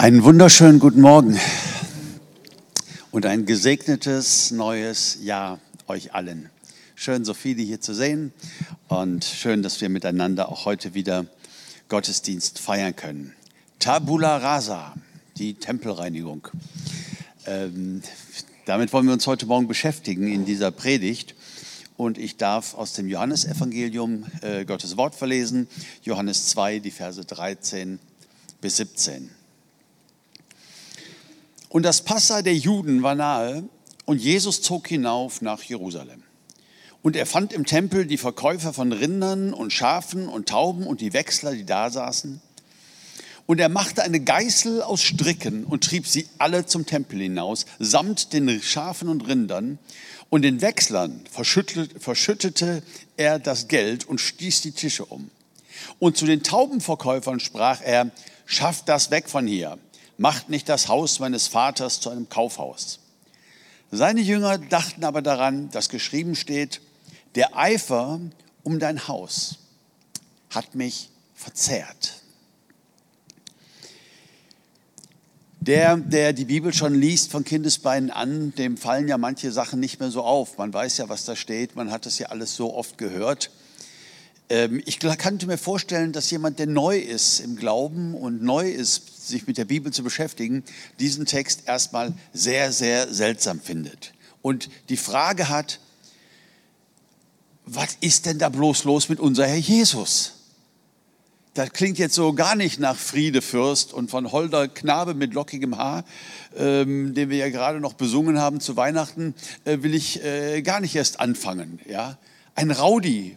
Einen wunderschönen guten Morgen und ein gesegnetes neues Jahr euch allen. Schön, so viele hier zu sehen und schön, dass wir miteinander auch heute wieder Gottesdienst feiern können. Tabula rasa, die Tempelreinigung. Ähm, damit wollen wir uns heute Morgen beschäftigen in dieser Predigt. Und ich darf aus dem Johannesevangelium äh, Gottes Wort verlesen, Johannes 2, die Verse 13 bis 17. Und das Passa der Juden war nahe und Jesus zog hinauf nach Jerusalem. Und er fand im Tempel die Verkäufer von Rindern und Schafen und Tauben und die Wechsler, die da saßen. Und er machte eine Geißel aus Stricken und trieb sie alle zum Tempel hinaus, samt den Schafen und Rindern. Und den Wechslern verschüttete, er das Geld und stieß die Tische um. Und zu den Taubenverkäufern sprach er, schafft das weg von hier macht nicht das Haus meines Vaters zu einem Kaufhaus. Seine Jünger dachten aber daran, dass geschrieben steht, der Eifer um dein Haus hat mich verzehrt. Der, der die Bibel schon liest von Kindesbeinen an, dem fallen ja manche Sachen nicht mehr so auf. Man weiß ja, was da steht, man hat es ja alles so oft gehört. Ähm, ich könnte mir vorstellen, dass jemand, der neu ist im Glauben und neu ist, sich mit der Bibel zu beschäftigen, diesen Text erstmal sehr, sehr seltsam findet. Und die Frage hat, was ist denn da bloß los mit unser Herr Jesus? Das klingt jetzt so gar nicht nach Friedefürst und von Holder Knabe mit lockigem Haar, ähm, den wir ja gerade noch besungen haben zu Weihnachten, äh, will ich äh, gar nicht erst anfangen. Ja? Ein Rowdy,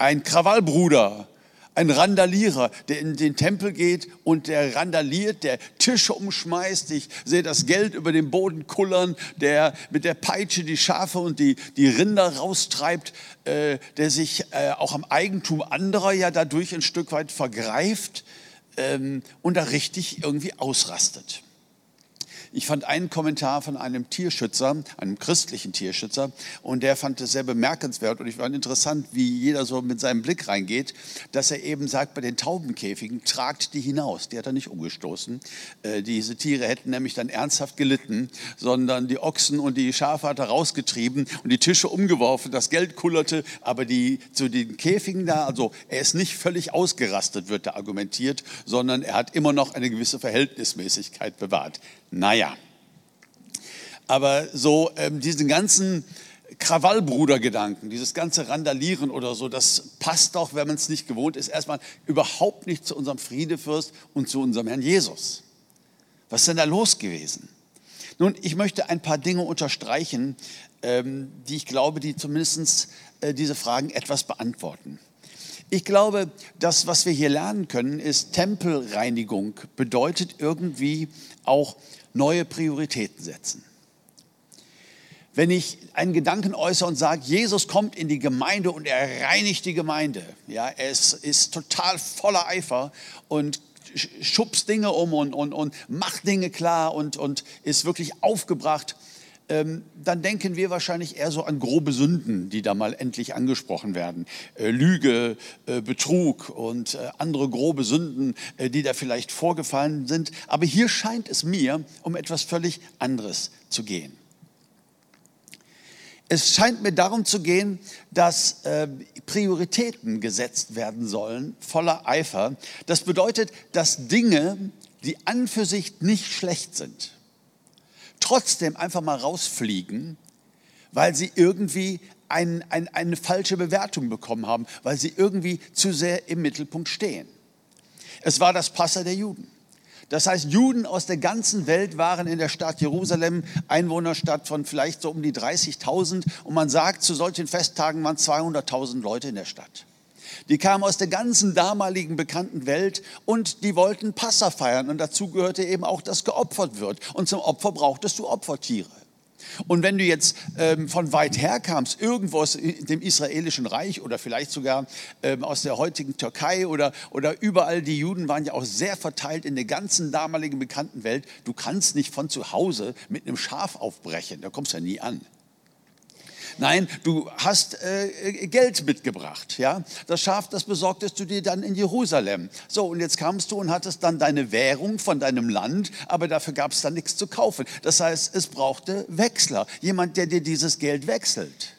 ein Krawallbruder, ein Randalierer, der in den Tempel geht und der randaliert, der Tische umschmeißt. Ich sehe das Geld über den Boden kullern, der mit der Peitsche die Schafe und die, die Rinder raustreibt, äh, der sich äh, auch am Eigentum anderer ja dadurch ein Stück weit vergreift ähm, und da richtig irgendwie ausrastet. Ich fand einen Kommentar von einem Tierschützer, einem christlichen Tierschützer, und der fand es sehr bemerkenswert und ich fand interessant, wie jeder so mit seinem Blick reingeht, dass er eben sagt, bei den Taubenkäfigen tragt die hinaus. Die hat er nicht umgestoßen. Äh, diese Tiere hätten nämlich dann ernsthaft gelitten, sondern die Ochsen und die Schafe hat er rausgetrieben und die Tische umgeworfen, das Geld kullerte, aber die, zu den Käfigen da, also er ist nicht völlig ausgerastet, wird da argumentiert, sondern er hat immer noch eine gewisse Verhältnismäßigkeit bewahrt. Naja, aber so ähm, diesen ganzen Krawallbrudergedanken, dieses ganze Randalieren oder so, das passt doch, wenn man es nicht gewohnt ist, erstmal überhaupt nicht zu unserem Friedefürst und zu unserem Herrn Jesus. Was ist denn da los gewesen? Nun, ich möchte ein paar Dinge unterstreichen, ähm, die ich glaube, die zumindest äh, diese Fragen etwas beantworten. Ich glaube, das, was wir hier lernen können, ist Tempelreinigung bedeutet irgendwie auch neue Prioritäten setzen. Wenn ich einen Gedanken äußere und sage, Jesus kommt in die Gemeinde und er reinigt die Gemeinde, ja, ist, ist total voller Eifer und schubst Dinge um und, und, und macht Dinge klar und, und ist wirklich aufgebracht, ähm, dann denken wir wahrscheinlich eher so an grobe Sünden, die da mal endlich angesprochen werden. Äh, Lüge, äh, Betrug und äh, andere grobe Sünden, äh, die da vielleicht vorgefallen sind. Aber hier scheint es mir um etwas völlig anderes zu gehen. Es scheint mir darum zu gehen, dass äh, Prioritäten gesetzt werden sollen, voller Eifer. Das bedeutet, dass Dinge, die an für sich nicht schlecht sind, trotzdem einfach mal rausfliegen, weil sie irgendwie ein, ein, eine falsche Bewertung bekommen haben, weil sie irgendwie zu sehr im Mittelpunkt stehen. Es war das Passer der Juden. Das heißt, Juden aus der ganzen Welt waren in der Stadt Jerusalem, Einwohnerstadt von vielleicht so um die 30.000. Und man sagt, zu solchen Festtagen waren 200.000 Leute in der Stadt. Die kamen aus der ganzen damaligen bekannten Welt und die wollten Passa feiern. Und dazu gehörte eben auch, dass geopfert wird. Und zum Opfer brauchtest du Opfertiere. Und wenn du jetzt ähm, von weit her kamst, irgendwo aus dem israelischen Reich oder vielleicht sogar ähm, aus der heutigen Türkei oder, oder überall, die Juden waren ja auch sehr verteilt in der ganzen damaligen bekannten Welt, du kannst nicht von zu Hause mit einem Schaf aufbrechen, da kommst du ja nie an. Nein, du hast äh, Geld mitgebracht. Ja? Das Schaf, das besorgtest du dir dann in Jerusalem. So, und jetzt kamst du und hattest dann deine Währung von deinem Land, aber dafür gab es dann nichts zu kaufen. Das heißt, es brauchte Wechsler, jemand, der dir dieses Geld wechselt.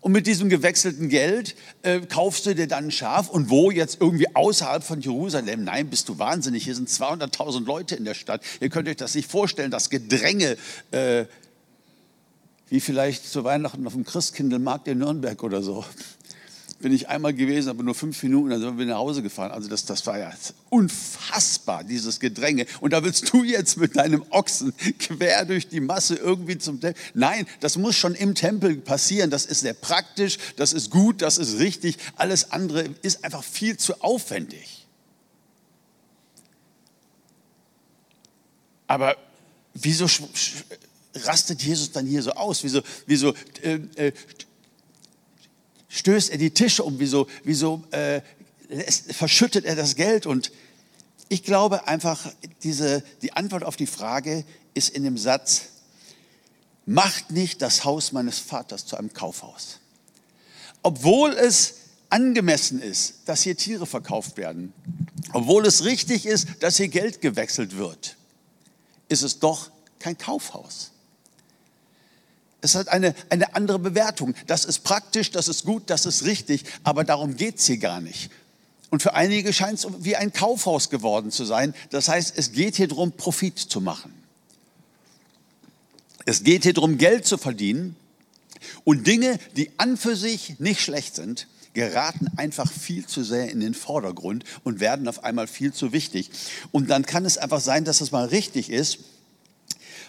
Und mit diesem gewechselten Geld äh, kaufst du dir dann ein Schaf. Und wo jetzt irgendwie außerhalb von Jerusalem? Nein, bist du wahnsinnig. Hier sind 200.000 Leute in der Stadt. Ihr könnt euch das nicht vorstellen, das Gedränge. Äh, wie vielleicht zu Weihnachten auf dem Christkindlmarkt in Nürnberg oder so bin ich einmal gewesen, aber nur fünf Minuten, dann sind wir nach Hause gefahren. Also das, das war ja unfassbar, dieses Gedränge. Und da willst du jetzt mit deinem Ochsen quer durch die Masse irgendwie zum Tempel. Nein, das muss schon im Tempel passieren. Das ist sehr praktisch, das ist gut, das ist richtig. Alles andere ist einfach viel zu aufwendig. Aber wieso rastet Jesus dann hier so aus? Wieso, wieso äh, äh, stößt er die Tische um, wieso, wieso äh, verschüttet er das Geld? Und ich glaube einfach, diese, die Antwort auf die Frage ist in dem Satz, macht nicht das Haus meines Vaters zu einem Kaufhaus. Obwohl es angemessen ist, dass hier Tiere verkauft werden, obwohl es richtig ist, dass hier Geld gewechselt wird, ist es doch kein Kaufhaus. Es hat eine, eine andere Bewertung. Das ist praktisch, das ist gut, das ist richtig, aber darum geht es hier gar nicht. Und für einige scheint es wie ein Kaufhaus geworden zu sein. Das heißt, es geht hier darum, Profit zu machen. Es geht hier darum, Geld zu verdienen. Und Dinge, die an für sich nicht schlecht sind, geraten einfach viel zu sehr in den Vordergrund und werden auf einmal viel zu wichtig. Und dann kann es einfach sein, dass es mal richtig ist,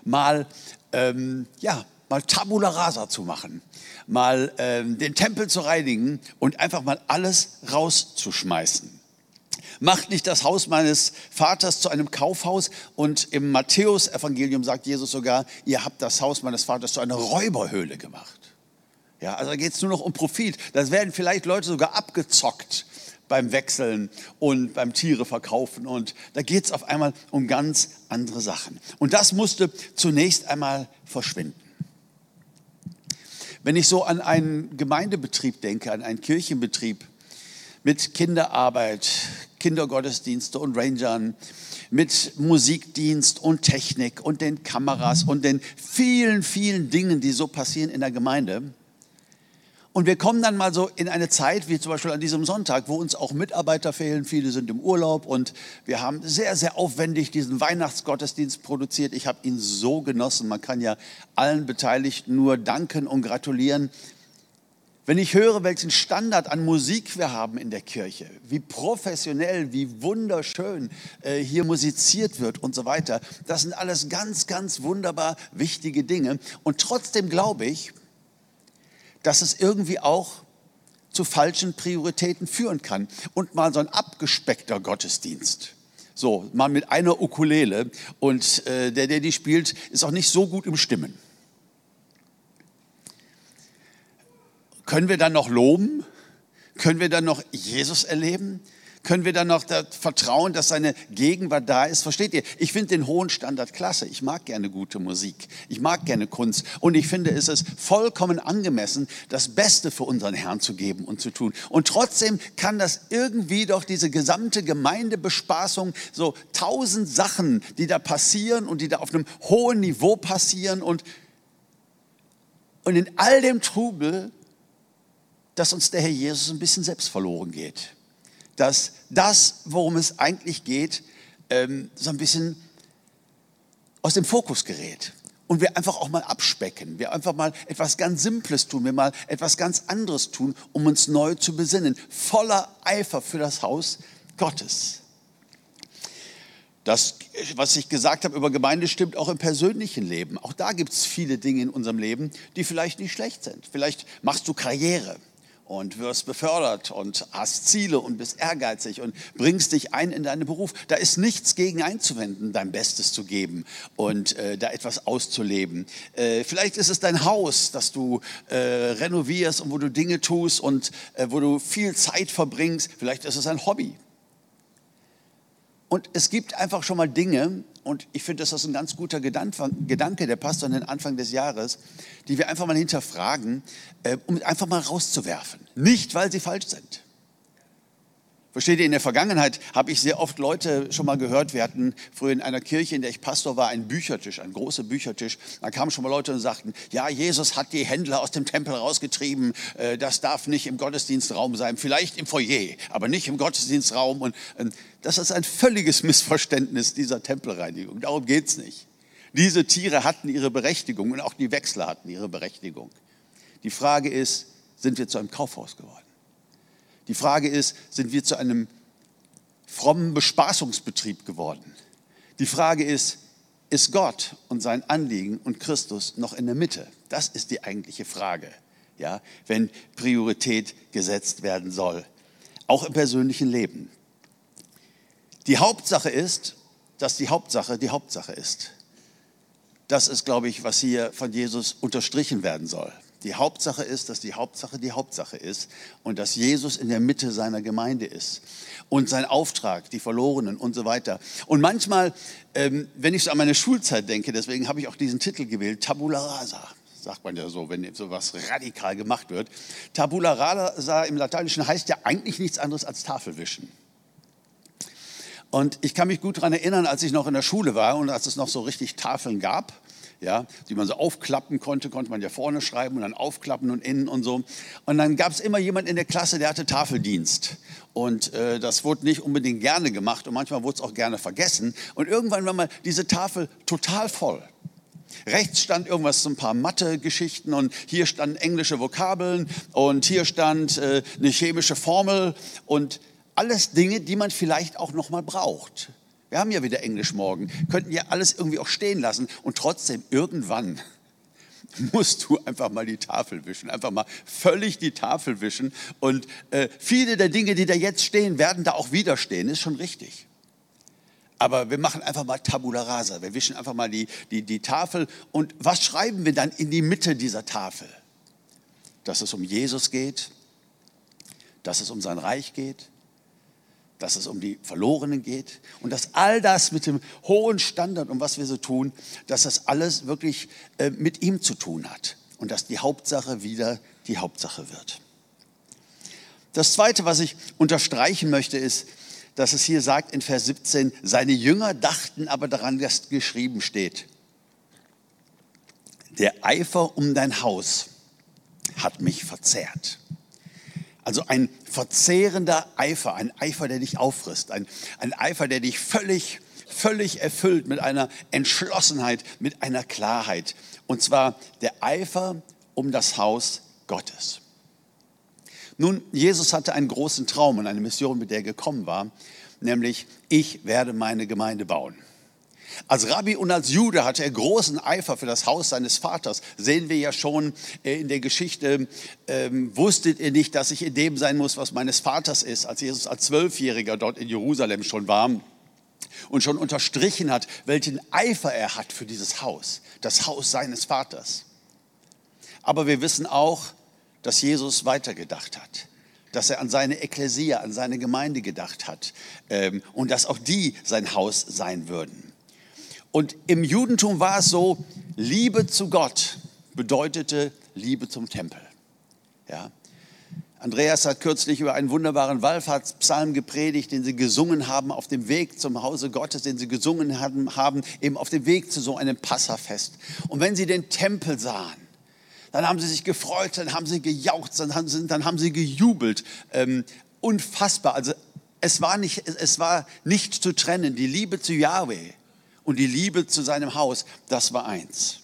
mal ähm, ja, mal Tabula Rasa zu machen, mal äh, den Tempel zu reinigen und einfach mal alles rauszuschmeißen. Macht nicht das Haus meines Vaters zu einem Kaufhaus und im Matthäus-Evangelium sagt Jesus sogar, ihr habt das Haus meines Vaters zu einer Räuberhöhle gemacht. Ja, also da geht es nur noch um Profit. Da werden vielleicht Leute sogar abgezockt beim Wechseln und beim Tiere verkaufen. Und da geht es auf einmal um ganz andere Sachen. Und das musste zunächst einmal verschwinden. Wenn ich so an einen Gemeindebetrieb denke, an einen Kirchenbetrieb mit Kinderarbeit, Kindergottesdienste und Rangern, mit Musikdienst und Technik und den Kameras und den vielen, vielen Dingen, die so passieren in der Gemeinde, und wir kommen dann mal so in eine Zeit, wie zum Beispiel an diesem Sonntag, wo uns auch Mitarbeiter fehlen. Viele sind im Urlaub und wir haben sehr, sehr aufwendig diesen Weihnachtsgottesdienst produziert. Ich habe ihn so genossen. Man kann ja allen Beteiligten nur danken und gratulieren. Wenn ich höre, welchen Standard an Musik wir haben in der Kirche, wie professionell, wie wunderschön äh, hier musiziert wird und so weiter, das sind alles ganz, ganz wunderbar wichtige Dinge. Und trotzdem glaube ich, dass es irgendwie auch zu falschen Prioritäten führen kann. Und mal so ein abgespeckter Gottesdienst. So, mal mit einer Ukulele und äh, der, der die spielt, ist auch nicht so gut im Stimmen. Können wir dann noch loben? Können wir dann noch Jesus erleben? Können wir dann noch vertrauen, dass seine Gegenwart da ist. Versteht ihr? Ich finde den hohen Standard klasse. Ich mag gerne gute Musik. Ich mag gerne Kunst. Und ich finde, es ist vollkommen angemessen, das Beste für unseren Herrn zu geben und zu tun. Und trotzdem kann das irgendwie doch diese gesamte Gemeindebespaßung, so tausend Sachen, die da passieren und die da auf einem hohen Niveau passieren und, und in all dem Trubel, dass uns der Herr Jesus ein bisschen selbst verloren geht dass das, worum es eigentlich geht, ähm, so ein bisschen aus dem Fokus gerät. Und wir einfach auch mal abspecken, wir einfach mal etwas ganz Simples tun, wir mal etwas ganz anderes tun, um uns neu zu besinnen, voller Eifer für das Haus Gottes. Das, was ich gesagt habe über Gemeinde, stimmt auch im persönlichen Leben. Auch da gibt es viele Dinge in unserem Leben, die vielleicht nicht schlecht sind. Vielleicht machst du Karriere und wirst befördert und hast Ziele und bist ehrgeizig und bringst dich ein in deinen Beruf. Da ist nichts gegen einzuwenden, dein Bestes zu geben und äh, da etwas auszuleben. Äh, vielleicht ist es dein Haus, das du äh, renovierst und wo du Dinge tust und äh, wo du viel Zeit verbringst. Vielleicht ist es ein Hobby. Und es gibt einfach schon mal Dinge, und ich finde, das ist ein ganz guter Gedanke, der passt an den Anfang des Jahres, die wir einfach mal hinterfragen, äh, um einfach mal rauszuwerfen. Nicht, weil sie falsch sind. Versteht ihr, in der Vergangenheit habe ich sehr oft Leute schon mal gehört, wir hatten früher in einer Kirche, in der ich Pastor war, einen Büchertisch, einen großen Büchertisch. Da kamen schon mal Leute und sagten, ja, Jesus hat die Händler aus dem Tempel rausgetrieben, äh, das darf nicht im Gottesdienstraum sein, vielleicht im Foyer, aber nicht im Gottesdienstraum. Und das ist ein völliges Missverständnis dieser Tempelreinigung, darum geht es nicht. Diese Tiere hatten ihre Berechtigung und auch die Wechsler hatten ihre Berechtigung. Die Frage ist, sind wir zu einem Kaufhaus geworden? Die Frage ist, sind wir zu einem frommen Bespaßungsbetrieb geworden? Die Frage ist, ist Gott und sein Anliegen und Christus noch in der Mitte? Das ist die eigentliche Frage, ja, wenn Priorität gesetzt werden soll, auch im persönlichen Leben. Die Hauptsache ist, dass die Hauptsache die Hauptsache ist. Das ist, glaube ich, was hier von Jesus unterstrichen werden soll. Die Hauptsache ist, dass die Hauptsache die Hauptsache ist und dass Jesus in der Mitte seiner Gemeinde ist und sein Auftrag, die Verlorenen und so weiter. Und manchmal, ähm, wenn ich so an meine Schulzeit denke, deswegen habe ich auch diesen Titel gewählt, Tabula Rasa sagt man ja so, wenn so was radikal gemacht wird. Tabula rasa im Lateinischen heißt ja eigentlich nichts anderes als Tafelwischen. Und ich kann mich gut daran erinnern, als ich noch in der Schule war und als es noch so richtig Tafeln gab, ja, die man so aufklappen konnte, konnte man ja vorne schreiben und dann aufklappen und innen und so. Und dann gab es immer jemand in der Klasse, der hatte Tafeldienst. Und äh, das wurde nicht unbedingt gerne gemacht und manchmal wurde es auch gerne vergessen. Und irgendwann war mal diese Tafel total voll. Rechts stand irgendwas, so ein paar Mathe-Geschichten und hier standen englische Vokabeln und hier stand äh, eine chemische Formel und alles Dinge, die man vielleicht auch noch mal braucht. Wir haben ja wieder Englisch morgen, könnten ja alles irgendwie auch stehen lassen und trotzdem irgendwann musst du einfach mal die Tafel wischen, einfach mal völlig die Tafel wischen. Und äh, viele der Dinge, die da jetzt stehen, werden da auch wieder stehen, ist schon richtig. Aber wir machen einfach mal Tabula rasa, wir wischen einfach mal die, die, die Tafel. Und was schreiben wir dann in die Mitte dieser Tafel? Dass es um Jesus geht, dass es um sein Reich geht, dass es um die Verlorenen geht und dass all das mit dem hohen Standard, um was wir so tun, dass das alles wirklich äh, mit ihm zu tun hat und dass die Hauptsache wieder die Hauptsache wird. Das Zweite, was ich unterstreichen möchte, ist, dass es hier sagt in Vers 17, seine Jünger dachten aber daran, dass geschrieben steht, der Eifer um dein Haus hat mich verzehrt. Also ein verzehrender Eifer, ein Eifer, der dich auffrisst, ein, ein Eifer, der dich völlig, völlig erfüllt mit einer Entschlossenheit, mit einer Klarheit. Und zwar der Eifer um das Haus Gottes. Nun, Jesus hatte einen großen Traum und eine Mission, mit der er gekommen war, nämlich ich werde meine Gemeinde bauen. Als Rabbi und als Jude hatte er großen Eifer für das Haus seines Vaters. Sehen wir ja schon äh, in der Geschichte, ähm, wusstet ihr nicht, dass ich in dem sein muss, was meines Vaters ist, als Jesus als Zwölfjähriger dort in Jerusalem schon war und schon unterstrichen hat, welchen Eifer er hat für dieses Haus, das Haus seines Vaters. Aber wir wissen auch, dass Jesus weitergedacht hat dass er an seine Ekklesia, an seine Gemeinde gedacht hat ähm, und dass auch die sein Haus sein würden. Und im Judentum war es so, Liebe zu Gott bedeutete Liebe zum Tempel. Ja. Andreas hat kürzlich über einen wunderbaren Wallfahrtspsalm gepredigt, den sie gesungen haben auf dem Weg zum Hause Gottes, den sie gesungen haben, eben auf dem Weg zu so einem Passafest. Und wenn sie den Tempel sahen, dann haben sie sich gefreut, dann haben sie gejaucht, dann haben sie, dann haben sie gejubelt. Ähm, unfassbar. Also es war, nicht, es war nicht zu trennen. Die Liebe zu Yahweh und die Liebe zu seinem Haus, das war eins.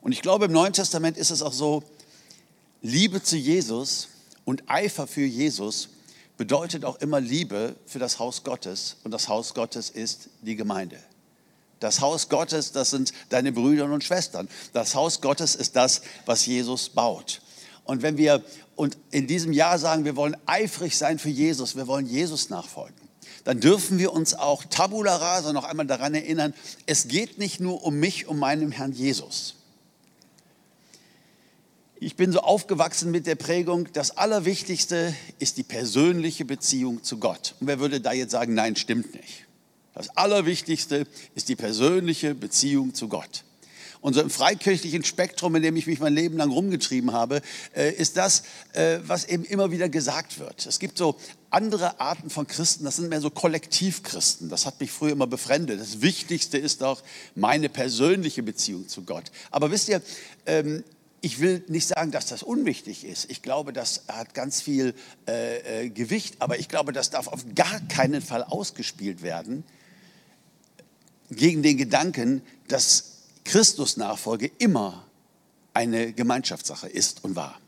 Und ich glaube, im Neuen Testament ist es auch so, Liebe zu Jesus und Eifer für Jesus bedeutet auch immer Liebe für das Haus Gottes. Und das Haus Gottes ist die Gemeinde. Das Haus Gottes, das sind deine Brüder und Schwestern. Das Haus Gottes ist das, was Jesus baut. Und wenn wir und in diesem Jahr sagen, wir wollen eifrig sein für Jesus, wir wollen Jesus nachfolgen, dann dürfen wir uns auch tabula rasa noch einmal daran erinnern, es geht nicht nur um mich, um meinen Herrn Jesus. Ich bin so aufgewachsen mit der Prägung, das Allerwichtigste ist die persönliche Beziehung zu Gott. Und wer würde da jetzt sagen, nein, stimmt nicht. Das Allerwichtigste ist die persönliche Beziehung zu Gott. Und so im freikirchlichen Spektrum, in dem ich mich mein Leben lang rumgetrieben habe, äh, ist das, äh, was eben immer wieder gesagt wird. Es gibt so andere Arten von Christen, das sind mehr so Kollektivchristen. Das hat mich früher immer befremdet. Das Wichtigste ist doch meine persönliche Beziehung zu Gott. Aber wisst ihr, ähm, ich will nicht sagen, dass das unwichtig ist. Ich glaube, das hat ganz viel äh, Gewicht, aber ich glaube, das darf auf gar keinen Fall ausgespielt werden gegen den Gedanken, dass Christusnachfolge immer eine Gemeinschaftssache ist und war.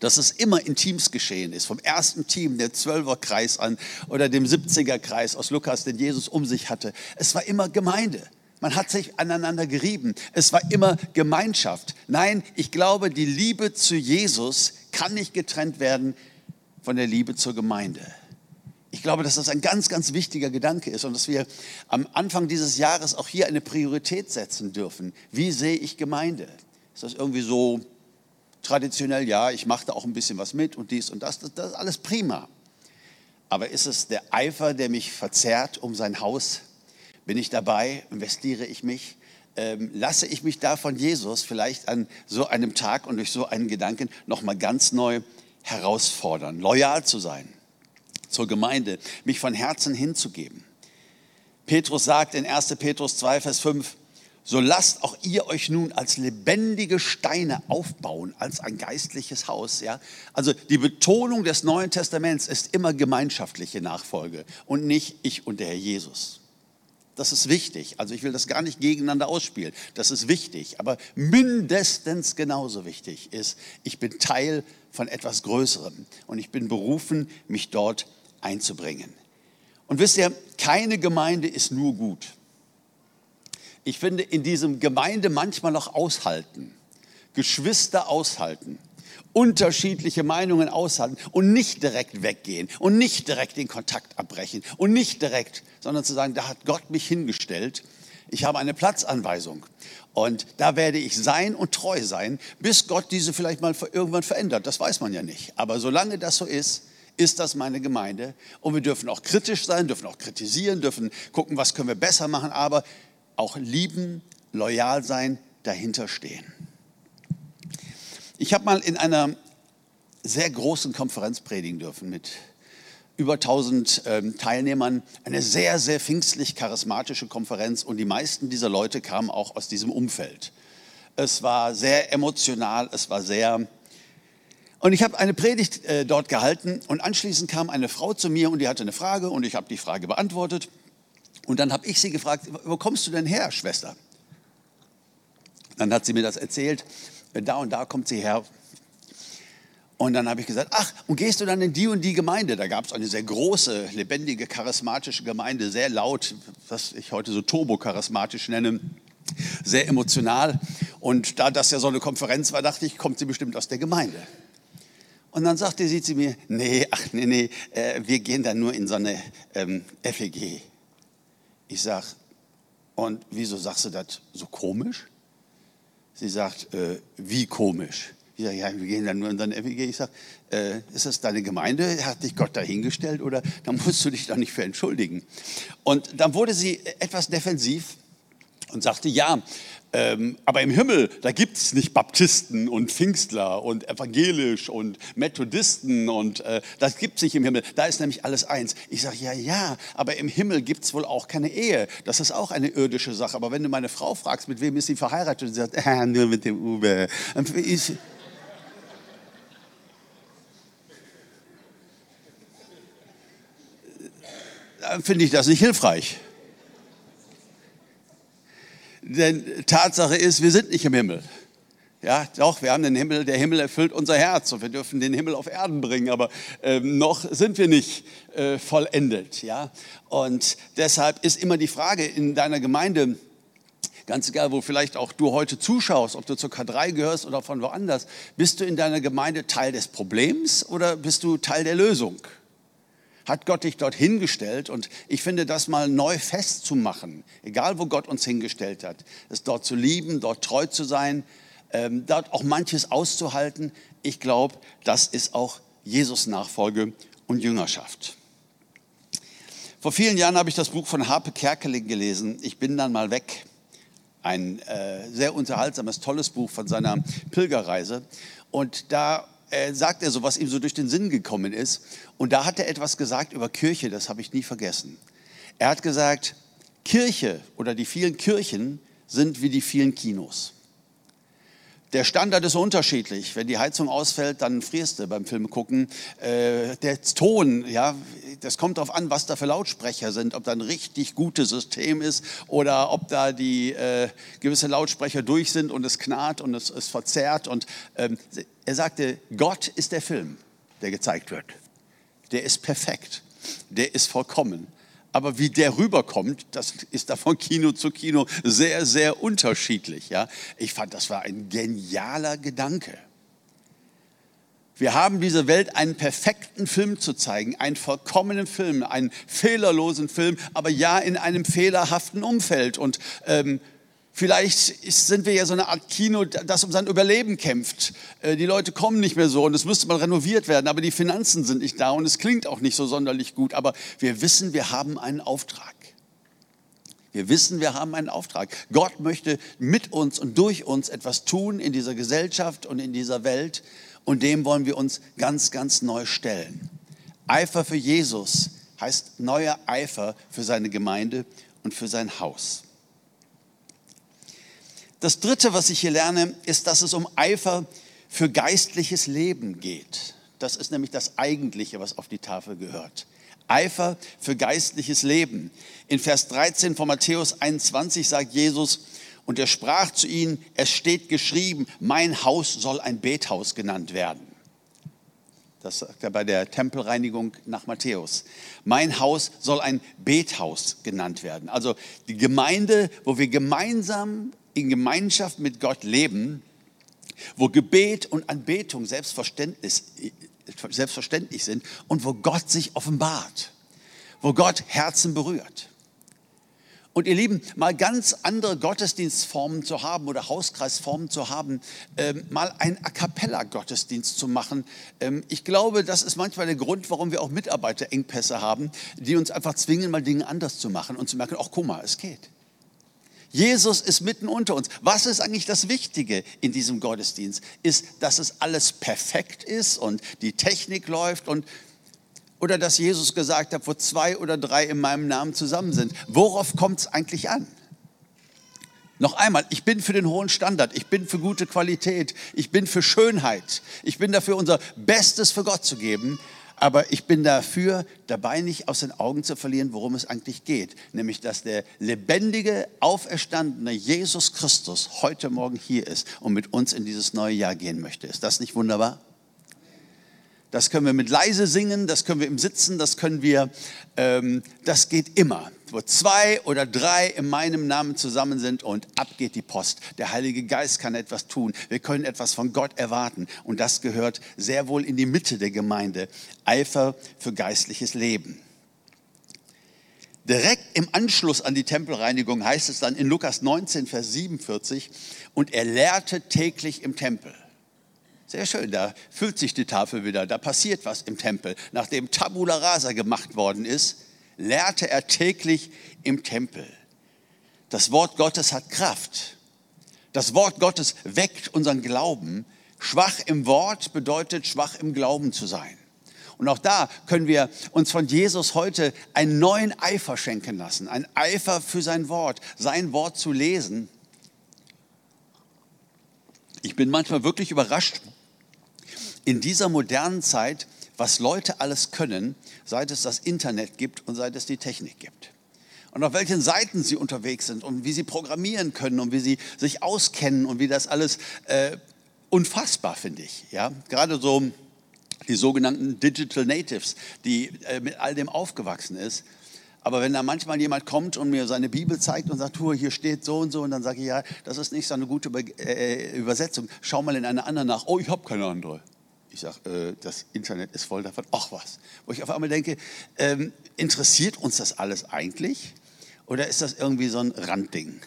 Dass es immer in Teams geschehen ist, vom ersten Team, der Zwölferkreis an oder dem 70er-Kreis aus Lukas, den Jesus um sich hatte. Es war immer Gemeinde. Man hat sich aneinander gerieben. Es war immer Gemeinschaft. Nein, ich glaube, die Liebe zu Jesus kann nicht getrennt werden von der Liebe zur Gemeinde. Ich glaube, dass das ein ganz, ganz wichtiger Gedanke ist und dass wir am Anfang dieses Jahres auch hier eine Priorität setzen dürfen. Wie sehe ich Gemeinde? Ist das irgendwie so traditionell? Ja, ich mache da auch ein bisschen was mit und dies und das. Das, das ist alles prima. Aber ist es der Eifer, der mich verzerrt um sein Haus? Bin ich dabei? Investiere ich mich? Ähm, lasse ich mich da von Jesus vielleicht an so einem Tag und durch so einen Gedanken nochmal ganz neu herausfordern, loyal zu sein zur Gemeinde, mich von Herzen hinzugeben? Petrus sagt in 1. Petrus 2, Vers 5, so lasst auch ihr euch nun als lebendige Steine aufbauen, als ein geistliches Haus. Ja? Also die Betonung des Neuen Testaments ist immer gemeinschaftliche Nachfolge und nicht ich und der Herr Jesus. Das ist wichtig. Also ich will das gar nicht gegeneinander ausspielen. Das ist wichtig. Aber mindestens genauso wichtig ist, ich bin Teil von etwas Größerem und ich bin berufen, mich dort einzubringen. Und wisst ihr, keine Gemeinde ist nur gut. Ich finde, in diesem Gemeinde manchmal noch aushalten, Geschwister aushalten, unterschiedliche Meinungen aushalten und nicht direkt weggehen und nicht direkt den Kontakt abbrechen und nicht direkt, sondern zu sagen, da hat Gott mich hingestellt. Ich habe eine Platzanweisung und da werde ich sein und treu sein, bis Gott diese vielleicht mal irgendwann verändert. Das weiß man ja nicht. Aber solange das so ist, ist das meine Gemeinde. Und wir dürfen auch kritisch sein, dürfen auch kritisieren, dürfen gucken, was können wir besser machen, aber auch lieben, loyal sein, dahinter stehen. Ich habe mal in einer sehr großen Konferenz predigen dürfen mit über 1000 ähm, Teilnehmern. Eine sehr, sehr pfingstlich charismatische Konferenz und die meisten dieser Leute kamen auch aus diesem Umfeld. Es war sehr emotional, es war sehr... Und ich habe eine Predigt äh, dort gehalten und anschließend kam eine Frau zu mir und die hatte eine Frage und ich habe die Frage beantwortet. Und dann habe ich sie gefragt, wo kommst du denn her, Schwester? Dann hat sie mir das erzählt da und da kommt sie her. Und dann habe ich gesagt, ach, und gehst du dann in die und die Gemeinde? Da gab es eine sehr große, lebendige, charismatische Gemeinde, sehr laut, was ich heute so turbo-charismatisch nenne, sehr emotional. Und da das ja so eine Konferenz war, dachte ich, kommt sie bestimmt aus der Gemeinde. Und dann sagte sie zu mir, nee, ach nee, nee, äh, wir gehen da nur in so eine ähm, FEG. Ich sag, und wieso sagst du das so komisch? Sie sagt, äh, wie komisch. Ich sage, ja, wir gehen dann nur in deine FEG. Ich sage, äh, ist das deine Gemeinde? Hat dich Gott dahingestellt oder dann musst du dich doch nicht für entschuldigen. Und dann wurde sie etwas defensiv und sagte, ja, ähm, aber im Himmel, da gibt es nicht Baptisten und Pfingstler und evangelisch und Methodisten und äh, das gibt es nicht im Himmel. Da ist nämlich alles eins. Ich sage, ja, ja, aber im Himmel gibt es wohl auch keine Ehe. Das ist auch eine irdische Sache. Aber wenn du meine Frau fragst, mit wem ist sie verheiratet, und sie sagt, äh, nur mit dem Uwe. Ich, dann finde ich das nicht hilfreich. Denn Tatsache ist, wir sind nicht im Himmel. Ja, doch, wir haben den Himmel, der Himmel erfüllt unser Herz und wir dürfen den Himmel auf Erden bringen, aber ähm, noch sind wir nicht äh, vollendet. Ja? Und deshalb ist immer die Frage in deiner Gemeinde, ganz egal, wo vielleicht auch du heute zuschaust, ob du zur K3 gehörst oder von woanders, bist du in deiner Gemeinde Teil des Problems oder bist du Teil der Lösung? Hat Gott dich dort hingestellt. Und ich finde, das mal neu festzumachen, egal wo Gott uns hingestellt hat, es dort zu lieben, dort treu zu sein, ähm, dort auch manches auszuhalten. Ich glaube, das ist auch Jesus-Nachfolge und Jüngerschaft. Vor vielen Jahren habe ich das Buch von Harpe Kerkeling gelesen. Ich bin dann mal weg. Ein äh, sehr unterhaltsames, tolles Buch von seiner Pilgerreise. Und da äh, sagt er so, was ihm so durch den Sinn gekommen ist. Und da hat er etwas gesagt über Kirche, das habe ich nie vergessen. Er hat gesagt, Kirche oder die vielen Kirchen sind wie die vielen Kinos. Der Standard ist unterschiedlich. Wenn die Heizung ausfällt, dann frierst du beim Film gucken. Äh, der Ton, ja, das kommt darauf an, was da für Lautsprecher sind, ob da ein richtig gutes System ist oder ob da die äh, gewisse Lautsprecher durch sind und es knarrt und es, es verzerrt. Und ähm, er sagte, Gott ist der Film, der gezeigt wird. Der ist perfekt, der ist vollkommen. Aber wie der rüberkommt, das ist da von Kino zu Kino sehr, sehr unterschiedlich. Ja? Ich fand, das war ein genialer Gedanke. Wir haben dieser Welt einen perfekten Film zu zeigen, einen vollkommenen Film, einen fehlerlosen Film, aber ja in einem fehlerhaften Umfeld. Und ähm, Vielleicht sind wir ja so eine Art Kino, das um sein Überleben kämpft. Äh, die Leute kommen nicht mehr so und es müsste mal renoviert werden, aber die Finanzen sind nicht da und es klingt auch nicht so sonderlich gut. Aber wir wissen, wir haben einen Auftrag. Wir wissen, wir haben einen Auftrag. Gott möchte mit uns und durch uns etwas tun in dieser Gesellschaft und in dieser Welt und dem wollen wir uns ganz, ganz neu stellen. Eifer für Jesus heißt neuer Eifer für seine Gemeinde und für sein Haus. Das Dritte, was ich hier lerne, ist, dass es um Eifer für geistliches Leben geht. Das ist nämlich das Eigentliche, was auf die Tafel gehört. Eifer für geistliches Leben. In Vers 13 von Matthäus 21 sagt Jesus, und er sprach zu ihnen, es steht geschrieben, mein Haus soll ein Bethaus genannt werden. Das sagt er bei der Tempelreinigung nach Matthäus. Mein Haus soll ein Bethaus genannt werden. Also die Gemeinde, wo wir gemeinsam in Gemeinschaft mit Gott leben, wo Gebet und Anbetung selbstverständlich, sind und wo Gott sich offenbart, wo Gott Herzen berührt. Und ihr Lieben, mal ganz andere Gottesdienstformen zu haben oder Hauskreisformen zu haben, ähm, mal einen A cappella-Gottesdienst zu machen. Ähm, ich glaube, das ist manchmal der Grund, warum wir auch Mitarbeiterengpässe haben, die uns einfach zwingen, mal Dinge anders zu machen und zu merken, ach guck mal, es geht. Jesus ist mitten unter uns. Was ist eigentlich das Wichtige in diesem Gottesdienst? Ist, dass es alles perfekt ist und die Technik läuft und oder dass Jesus gesagt hat, wo zwei oder drei in meinem Namen zusammen sind. Worauf kommt es eigentlich an? Noch einmal, ich bin für den hohen Standard, ich bin für gute Qualität, ich bin für Schönheit, ich bin dafür, unser Bestes für Gott zu geben, aber ich bin dafür, dabei nicht aus den Augen zu verlieren, worum es eigentlich geht. Nämlich, dass der lebendige, auferstandene Jesus Christus heute Morgen hier ist und mit uns in dieses neue Jahr gehen möchte. Ist das nicht wunderbar? Das können wir mit leise singen, das können wir im Sitzen, das können wir, ähm, das geht immer wo zwei oder drei in meinem Namen zusammen sind und ab geht die Post. Der Heilige Geist kann etwas tun. Wir können etwas von Gott erwarten. Und das gehört sehr wohl in die Mitte der Gemeinde. Eifer für geistliches Leben. Direkt im Anschluss an die Tempelreinigung heißt es dann in Lukas 19, Vers 47, und er lehrte täglich im Tempel. Sehr schön, da füllt sich die Tafel wieder, da passiert was im Tempel. Nachdem Tabula Rasa gemacht worden ist, lehrte er täglich im Tempel. Das Wort Gottes hat Kraft. Das Wort Gottes weckt unseren Glauben. Schwach im Wort bedeutet schwach im Glauben zu sein. Und auch da können wir uns von Jesus heute einen neuen Eifer schenken lassen, ein Eifer für sein Wort, sein Wort zu lesen. Ich bin manchmal wirklich überrascht in dieser modernen Zeit, was Leute alles können, seit es das Internet gibt und seit es die Technik gibt. Und auf welchen Seiten sie unterwegs sind und wie sie programmieren können und wie sie sich auskennen und wie das alles äh, unfassbar, finde ich. Ja? Gerade so die sogenannten Digital Natives, die äh, mit all dem aufgewachsen ist. Aber wenn da manchmal jemand kommt und mir seine Bibel zeigt und sagt, hier steht so und so, und dann sage ich, ja, das ist nicht so eine gute äh, Übersetzung, schau mal in eine andere nach. Oh, ich habe keine andere. Ich sage, äh, das Internet ist voll davon. Ach was. Wo ich auf einmal denke, ähm, interessiert uns das alles eigentlich? Oder ist das irgendwie so ein Randding?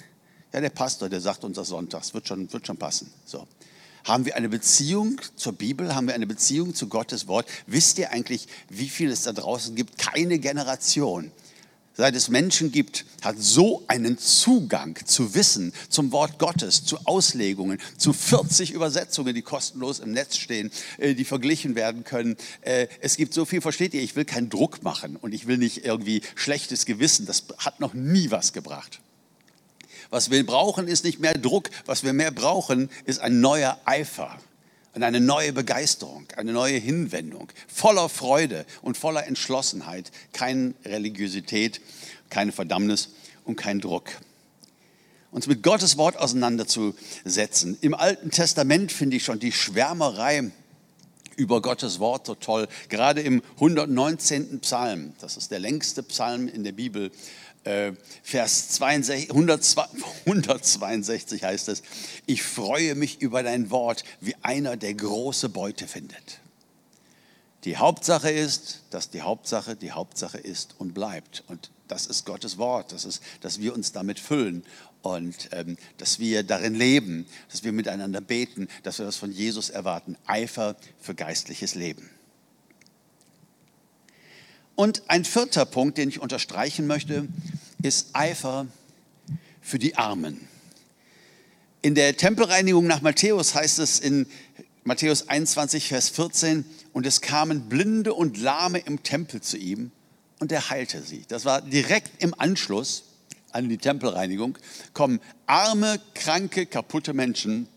Ja, der Pastor, der sagt uns das sonntags, wird schon, wird schon passen. So. Haben wir eine Beziehung zur Bibel? Haben wir eine Beziehung zu Gottes Wort? Wisst ihr eigentlich, wie viel es da draußen gibt? Keine Generation, seit es Menschen gibt, hat so einen Zugang zu Wissen, zum Wort Gottes, zu Auslegungen, zu 40 Übersetzungen, die kostenlos im Netz stehen, äh, die verglichen werden können. Äh, es gibt so viel, versteht ihr, ich will keinen Druck machen und ich will nicht irgendwie schlechtes Gewissen. Das hat noch nie was gebracht. Was wir brauchen, ist nicht mehr Druck. Was wir mehr brauchen, ist ein neuer Eifer und eine neue Begeisterung, eine neue Hinwendung, voller Freude und voller Entschlossenheit. Keine Religiosität, keine Verdammnis und kein Druck. Uns mit Gottes Wort auseinanderzusetzen. Im Alten Testament finde ich schon die Schwärmerei über Gottes Wort so toll. Gerade im 119. Psalm, das ist der längste Psalm in der Bibel, Vers 62, 162 heißt es, ich freue mich über dein Wort, wie einer, der große Beute findet. Die Hauptsache ist, dass die Hauptsache die Hauptsache ist und bleibt. Und das ist Gottes Wort, das ist, dass wir uns damit füllen und ähm, dass wir darin leben, dass wir miteinander beten, dass wir das von Jesus erwarten. Eifer für geistliches Leben. Und ein vierter Punkt, den ich unterstreichen möchte, ist Eifer für die Armen. In der Tempelreinigung nach Matthäus heißt es in Matthäus 21, Vers 14, und es kamen Blinde und Lahme im Tempel zu ihm und er heilte sie. Das war direkt im Anschluss an die Tempelreinigung, kommen arme, kranke, kaputte Menschen,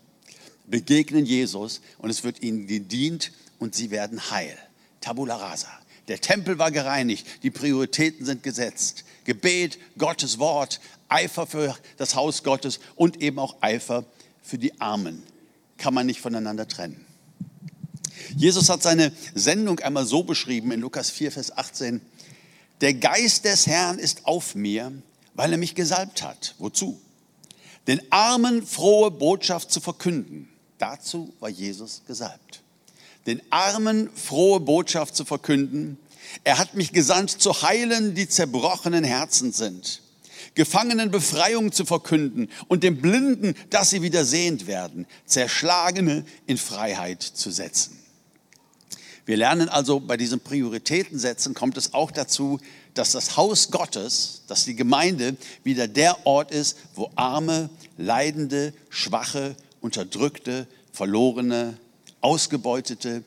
begegnen Jesus und es wird ihnen gedient und sie werden heil. Tabula rasa. Der Tempel war gereinigt, die Prioritäten sind gesetzt. Gebet, Gottes Wort, Eifer für das Haus Gottes und eben auch Eifer für die Armen. Kann man nicht voneinander trennen. Jesus hat seine Sendung einmal so beschrieben in Lukas 4, Vers 18. Der Geist des Herrn ist auf mir, weil er mich gesalbt hat. Wozu? Den Armen frohe Botschaft zu verkünden. Dazu war Jesus gesalbt den Armen frohe Botschaft zu verkünden. Er hat mich gesandt, zu heilen, die zerbrochenen Herzen sind, Gefangenen Befreiung zu verkünden und den Blinden, dass sie wieder sehend werden, Zerschlagene in Freiheit zu setzen. Wir lernen also bei diesen Prioritätensätzen kommt es auch dazu, dass das Haus Gottes, dass die Gemeinde wieder der Ort ist, wo arme, leidende, schwache, unterdrückte, verlorene Ausgebeutete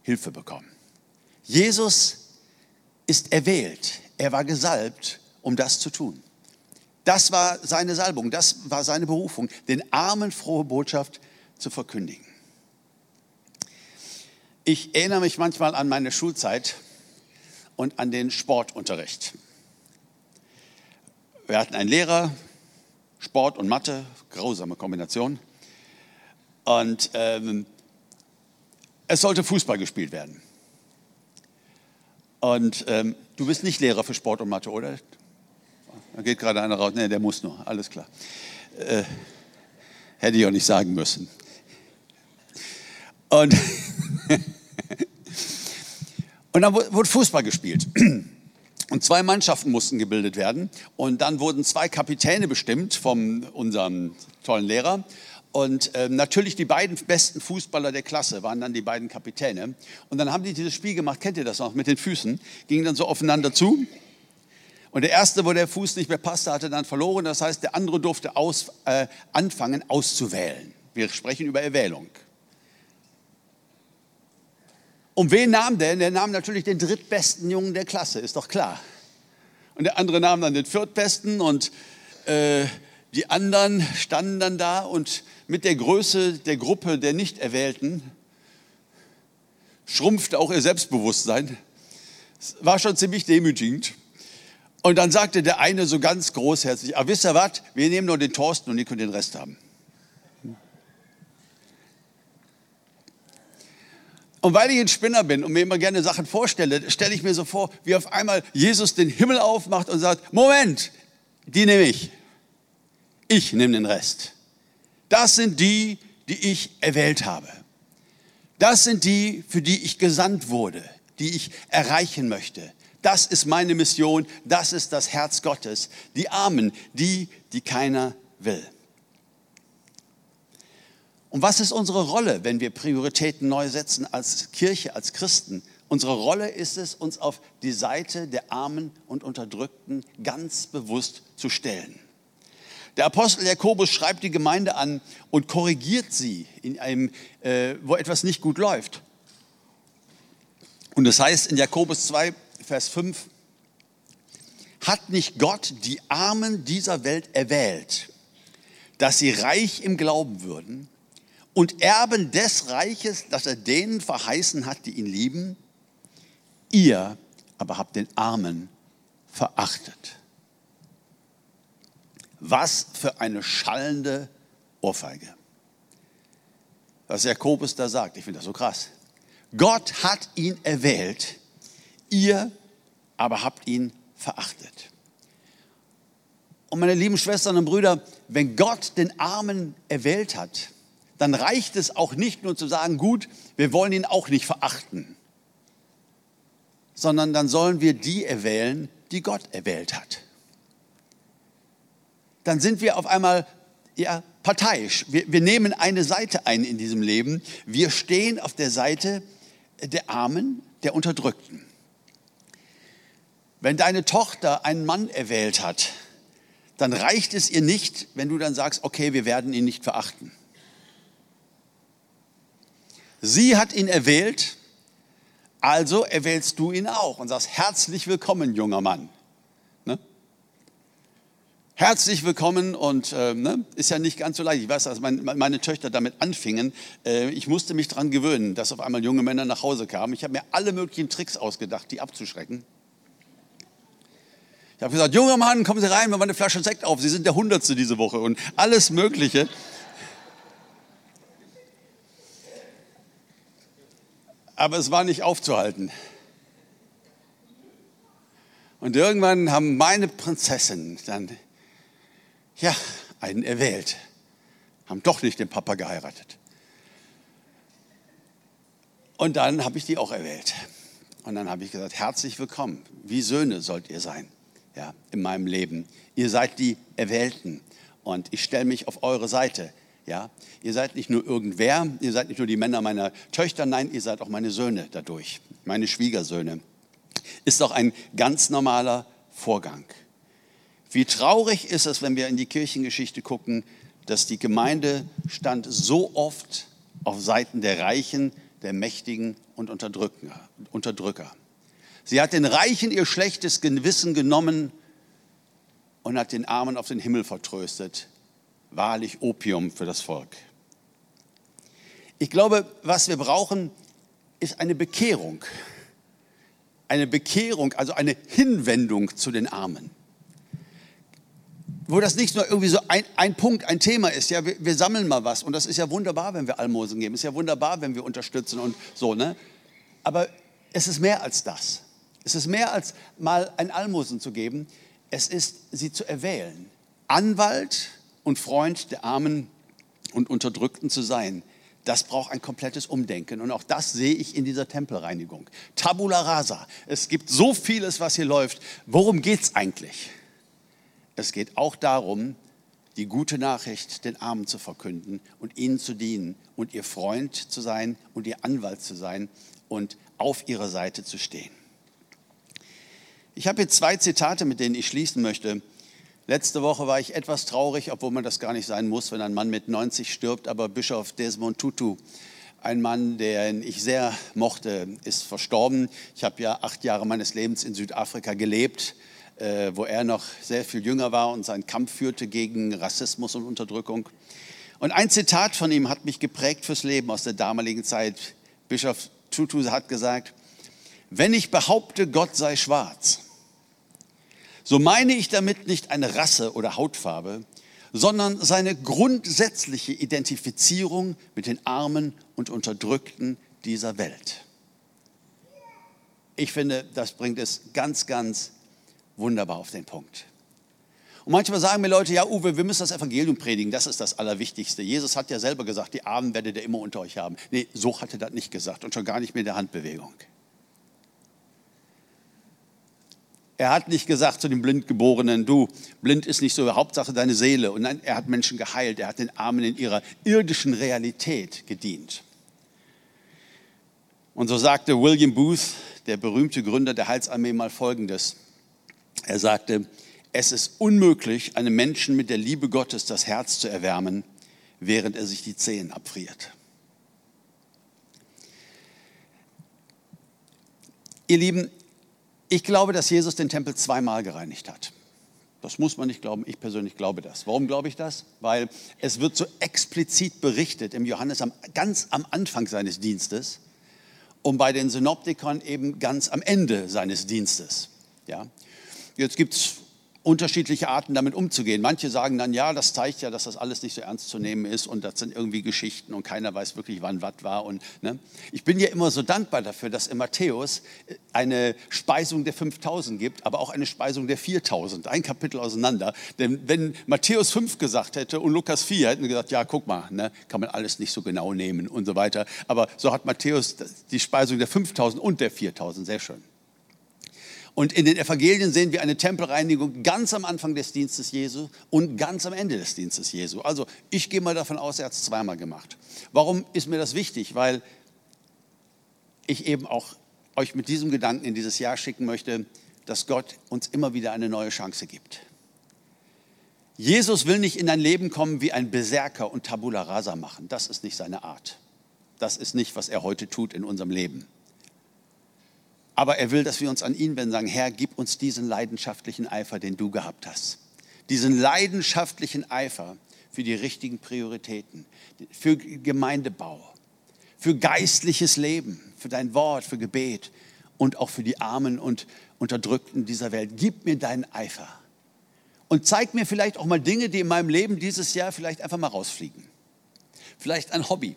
Hilfe bekommen. Jesus ist erwählt, er war gesalbt, um das zu tun. Das war seine Salbung, das war seine Berufung, den Armen frohe Botschaft zu verkündigen. Ich erinnere mich manchmal an meine Schulzeit und an den Sportunterricht. Wir hatten einen Lehrer, Sport und Mathe, grausame Kombination. Und ähm, es sollte Fußball gespielt werden. Und ähm, du bist nicht Lehrer für Sport und Mathe, oder? Da geht gerade einer raus. Nee, der muss nur. Alles klar. Äh, hätte ich auch nicht sagen müssen. Und, und dann wurde Fußball gespielt. Und zwei Mannschaften mussten gebildet werden. Und dann wurden zwei Kapitäne bestimmt von unserem tollen Lehrer. Und äh, natürlich die beiden besten Fußballer der Klasse waren dann die beiden Kapitäne. Und dann haben die dieses Spiel gemacht, kennt ihr das noch, mit den Füßen, gingen dann so aufeinander zu. Und der erste, wo der Fuß nicht mehr passte, hatte dann verloren. Das heißt, der andere durfte aus, äh, anfangen auszuwählen. Wir sprechen über Erwählung. Und wen nahm der? Der nahm natürlich den drittbesten Jungen der Klasse, ist doch klar. Und der andere nahm dann den viertbesten und äh, die anderen standen dann da und mit der Größe der Gruppe der Nicht-Erwählten schrumpfte auch ihr Selbstbewusstsein. Es war schon ziemlich demütigend. Und dann sagte der eine so ganz großherzig, ah, wisst ihr was, wir nehmen nur den Thorsten und ihr könnt den Rest haben. Und weil ich ein Spinner bin und mir immer gerne Sachen vorstelle, stelle ich mir so vor, wie auf einmal Jesus den Himmel aufmacht und sagt, Moment, die nehme ich. Ich nehme den Rest. Das sind die, die ich erwählt habe. Das sind die, für die ich gesandt wurde, die ich erreichen möchte. Das ist meine Mission, das ist das Herz Gottes. Die Armen, die, die keiner will. Und was ist unsere Rolle, wenn wir Prioritäten neu setzen als Kirche, als Christen? Unsere Rolle ist es, uns auf die Seite der Armen und Unterdrückten ganz bewusst zu stellen. Der Apostel Jakobus schreibt die Gemeinde an und korrigiert sie, in einem, äh, wo etwas nicht gut läuft. Und das heißt in Jakobus 2, Vers 5, hat nicht Gott die Armen dieser Welt erwählt, dass sie reich im Glauben würden und Erben des Reiches, das er denen verheißen hat, die ihn lieben? Ihr aber habt den Armen verachtet. Was für eine schallende Ohrfeige. Was Jakobus da sagt, ich finde das so krass. Gott hat ihn erwählt, ihr aber habt ihn verachtet. Und meine lieben Schwestern und Brüder, wenn Gott den Armen erwählt hat, dann reicht es auch nicht nur zu sagen, gut, wir wollen ihn auch nicht verachten, sondern dann sollen wir die erwählen, die Gott erwählt hat dann sind wir auf einmal ja, parteiisch. Wir, wir nehmen eine Seite ein in diesem Leben. Wir stehen auf der Seite der Armen, der Unterdrückten. Wenn deine Tochter einen Mann erwählt hat, dann reicht es ihr nicht, wenn du dann sagst, okay, wir werden ihn nicht verachten. Sie hat ihn erwählt, also erwählst du ihn auch und sagst, herzlich willkommen, junger Mann. Herzlich willkommen und äh, ne, ist ja nicht ganz so leicht. Ich weiß, als mein, meine Töchter damit anfingen, äh, ich musste mich daran gewöhnen, dass auf einmal junge Männer nach Hause kamen. Ich habe mir alle möglichen Tricks ausgedacht, die abzuschrecken. Ich habe gesagt, junger Mann, kommen Sie rein, wir machen eine Flasche Sekt auf. Sie sind der Hundertste diese Woche und alles Mögliche. Aber es war nicht aufzuhalten. Und irgendwann haben meine Prinzessinnen dann ja, einen erwählt. Haben doch nicht den Papa geheiratet. Und dann habe ich die auch erwählt. Und dann habe ich gesagt, herzlich willkommen. Wie Söhne sollt ihr sein ja, in meinem Leben. Ihr seid die Erwählten. Und ich stelle mich auf eure Seite. Ja, ihr seid nicht nur irgendwer, ihr seid nicht nur die Männer meiner Töchter, nein, ihr seid auch meine Söhne dadurch, meine Schwiegersöhne. Ist doch ein ganz normaler Vorgang. Wie traurig ist es, wenn wir in die Kirchengeschichte gucken, dass die Gemeinde stand so oft auf Seiten der Reichen, der Mächtigen und Unterdrücker. Sie hat den Reichen ihr schlechtes Gewissen genommen und hat den Armen auf den Himmel vertröstet. Wahrlich Opium für das Volk. Ich glaube, was wir brauchen, ist eine Bekehrung. Eine Bekehrung, also eine Hinwendung zu den Armen wo das nicht nur irgendwie so ein, ein Punkt, ein Thema ist. Ja, wir, wir, sammeln mal was und das ist ja wunderbar, wenn wir Almosen geben. Ist ja wunderbar, wenn wir unterstützen und so, ne? Aber es ist mehr als das. Es ist mehr als mal ein Almosen zu geben. Es ist, sie zu erwählen. Anwalt und Freund der Armen und Unterdrückten zu sein. Das braucht ein komplettes Umdenken. Und auch das sehe ich in dieser Tempelreinigung. Tabula rasa. Es gibt so vieles, was hier läuft. Worum geht es eigentlich? Es geht auch darum, die gute Nachricht den Armen zu verkünden und ihnen zu dienen und ihr Freund zu sein und ihr Anwalt zu sein und auf ihrer Seite zu stehen. Ich habe hier zwei Zitate, mit denen ich schließen möchte. Letzte Woche war ich etwas traurig, obwohl man das gar nicht sein muss, wenn ein Mann mit 90 stirbt, aber Bischof Desmond Tutu, ein Mann, den ich sehr mochte, ist verstorben. Ich habe ja acht Jahre meines Lebens in Südafrika gelebt äh, wo er noch sehr viel jünger war und seinen Kampf führte gegen Rassismus und Unterdrückung. Und ein Zitat von ihm hat mich geprägt fürs Leben aus der damaligen Zeit. Bischof Tutu hat gesagt, wenn ich behaupte, Gott sei schwarz, so meine ich damit nicht eine Rasse oder Hautfarbe, sondern seine grundsätzliche Identifizierung mit den Armen und Unterdrückten dieser Welt. Ich finde, das bringt es ganz, ganz wunderbar auf den Punkt. Und manchmal sagen mir Leute, ja Uwe, wir müssen das Evangelium predigen, das ist das Allerwichtigste. Jesus hat ja selber gesagt, die Armen werdet ihr immer unter euch haben. Nee, so hat er das nicht gesagt und schon gar nicht mit der Handbewegung. Er hat nicht gesagt zu den Blindgeborenen, du, blind ist nicht so, Hauptsache deine Seele. Und nein, er hat Menschen geheilt, er hat den Armen in ihrer irdischen Realität gedient. Und so sagte William Booth, der berühmte Gründer der Heilsarmee, mal Folgendes. Er sagte, es ist unmöglich, einem Menschen mit der Liebe Gottes das Herz zu erwärmen, während er sich die Zehen abfriert. Ihr Lieben, ich glaube, dass Jesus den Tempel zweimal gereinigt hat. Das muss man nicht glauben, ich persönlich glaube das. Warum glaube ich das? Weil es wird so explizit berichtet im Johannes am, ganz am Anfang seines Dienstes und bei den Synoptikern eben ganz am Ende seines Dienstes. Ja? Jetzt gibt es unterschiedliche Arten damit umzugehen. Manche sagen dann, ja, das zeigt ja, dass das alles nicht so ernst zu nehmen ist und das sind irgendwie Geschichten und keiner weiß wirklich, wann was war. Und, ne? Ich bin ja immer so dankbar dafür, dass in Matthäus eine Speisung der 5000 gibt, aber auch eine Speisung der 4000, ein Kapitel auseinander. Denn wenn Matthäus 5 gesagt hätte und Lukas 4, hätten wir gesagt, ja, guck mal, ne, kann man alles nicht so genau nehmen und so weiter. Aber so hat Matthäus die Speisung der 5000 und der 4000, sehr schön. Und in den Evangelien sehen wir eine Tempelreinigung ganz am Anfang des Dienstes Jesu und ganz am Ende des Dienstes Jesu. Also ich gehe mal davon aus, er hat es zweimal gemacht. Warum ist mir das wichtig? Weil ich eben auch euch mit diesem Gedanken in dieses Jahr schicken möchte, dass Gott uns immer wieder eine neue Chance gibt. Jesus will nicht in dein Leben kommen wie ein Berserker und Tabula rasa machen. Das ist nicht seine Art. Das ist nicht, was er heute tut in unserem Leben. Aber er will, dass wir uns an ihn wenden sagen, Herr, gib uns diesen leidenschaftlichen Eifer, den du gehabt hast. Diesen leidenschaftlichen Eifer für die richtigen Prioritäten, für Gemeindebau, für geistliches Leben, für dein Wort, für Gebet und auch für die Armen und Unterdrückten dieser Welt. Gib mir deinen Eifer. Und zeig mir vielleicht auch mal Dinge, die in meinem Leben dieses Jahr vielleicht einfach mal rausfliegen. Vielleicht ein Hobby,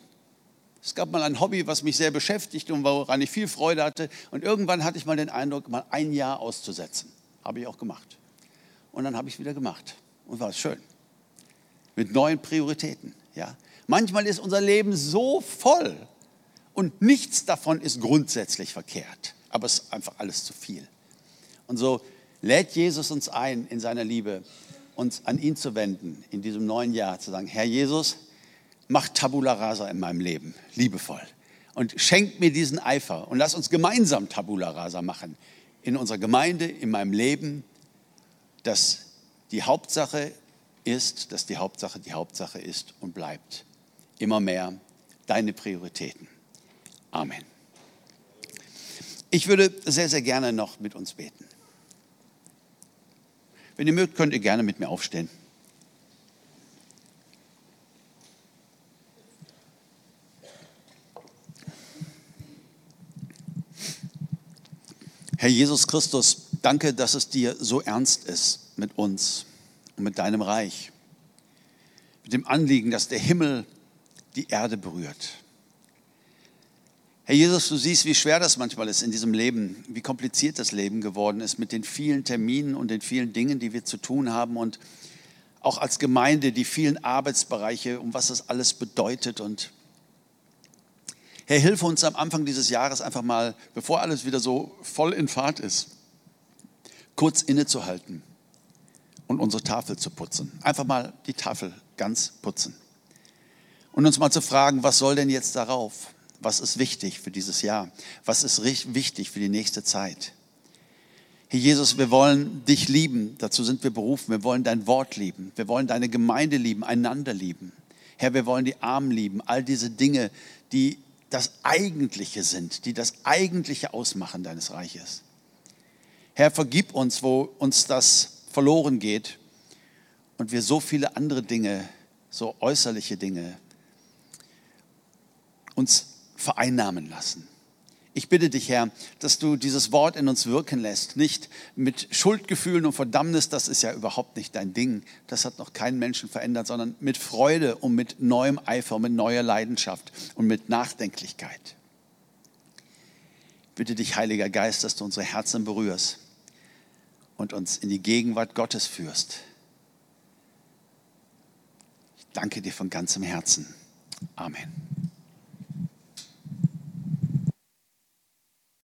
es gab mal ein Hobby, was mich sehr beschäftigt und woran ich viel Freude hatte. Und irgendwann hatte ich mal den Eindruck, mal ein Jahr auszusetzen. Habe ich auch gemacht. Und dann habe ich es wieder gemacht. Und war es schön. Mit neuen Prioritäten. Ja. Manchmal ist unser Leben so voll und nichts davon ist grundsätzlich verkehrt. Aber es ist einfach alles zu viel. Und so lädt Jesus uns ein, in seiner Liebe uns an ihn zu wenden, in diesem neuen Jahr zu sagen, Herr Jesus, mach Tabula Rasa in meinem Leben, liebevoll. Und schenk mir diesen Eifer und lass uns gemeinsam Tabula Rasa machen. In unserer Gemeinde, in meinem Leben, dass die Hauptsache ist, dass die Hauptsache die Hauptsache ist und bleibt. Immer mehr deine Prioritäten. Amen. Ich würde sehr, sehr gerne noch mit uns beten. Wenn ihr mögt, könnt ihr gerne mit mir aufstehen. Herr Jesus Christus, danke, dass es dir so ernst ist mit uns und mit deinem Reich. Mit dem Anliegen, dass der Himmel die Erde berührt. Herr Jesus, du siehst, wie schwer das manchmal ist in diesem Leben, wie kompliziert das Leben geworden ist mit den vielen Terminen und den vielen Dingen, die wir zu tun haben und auch als Gemeinde die vielen Arbeitsbereiche, um was das alles bedeutet und Herr, hilf uns am Anfang dieses Jahres einfach mal, bevor alles wieder so voll in Fahrt ist, kurz innezuhalten und unsere Tafel zu putzen. Einfach mal die Tafel ganz putzen. Und uns mal zu fragen, was soll denn jetzt darauf? Was ist wichtig für dieses Jahr? Was ist wichtig für die nächste Zeit? Herr Jesus, wir wollen dich lieben. Dazu sind wir berufen. Wir wollen dein Wort lieben. Wir wollen deine Gemeinde lieben, einander lieben. Herr, wir wollen die Armen lieben. All diese Dinge, die das Eigentliche sind, die das Eigentliche ausmachen deines Reiches. Herr, vergib uns, wo uns das verloren geht und wir so viele andere Dinge, so äußerliche Dinge uns vereinnahmen lassen. Ich bitte dich, Herr, dass du dieses Wort in uns wirken lässt. Nicht mit Schuldgefühlen und Verdammnis, das ist ja überhaupt nicht dein Ding. Das hat noch keinen Menschen verändert, sondern mit Freude und mit neuem Eifer, mit neuer Leidenschaft und mit Nachdenklichkeit. Ich bitte dich, Heiliger Geist, dass du unsere Herzen berührst und uns in die Gegenwart Gottes führst. Ich danke dir von ganzem Herzen. Amen.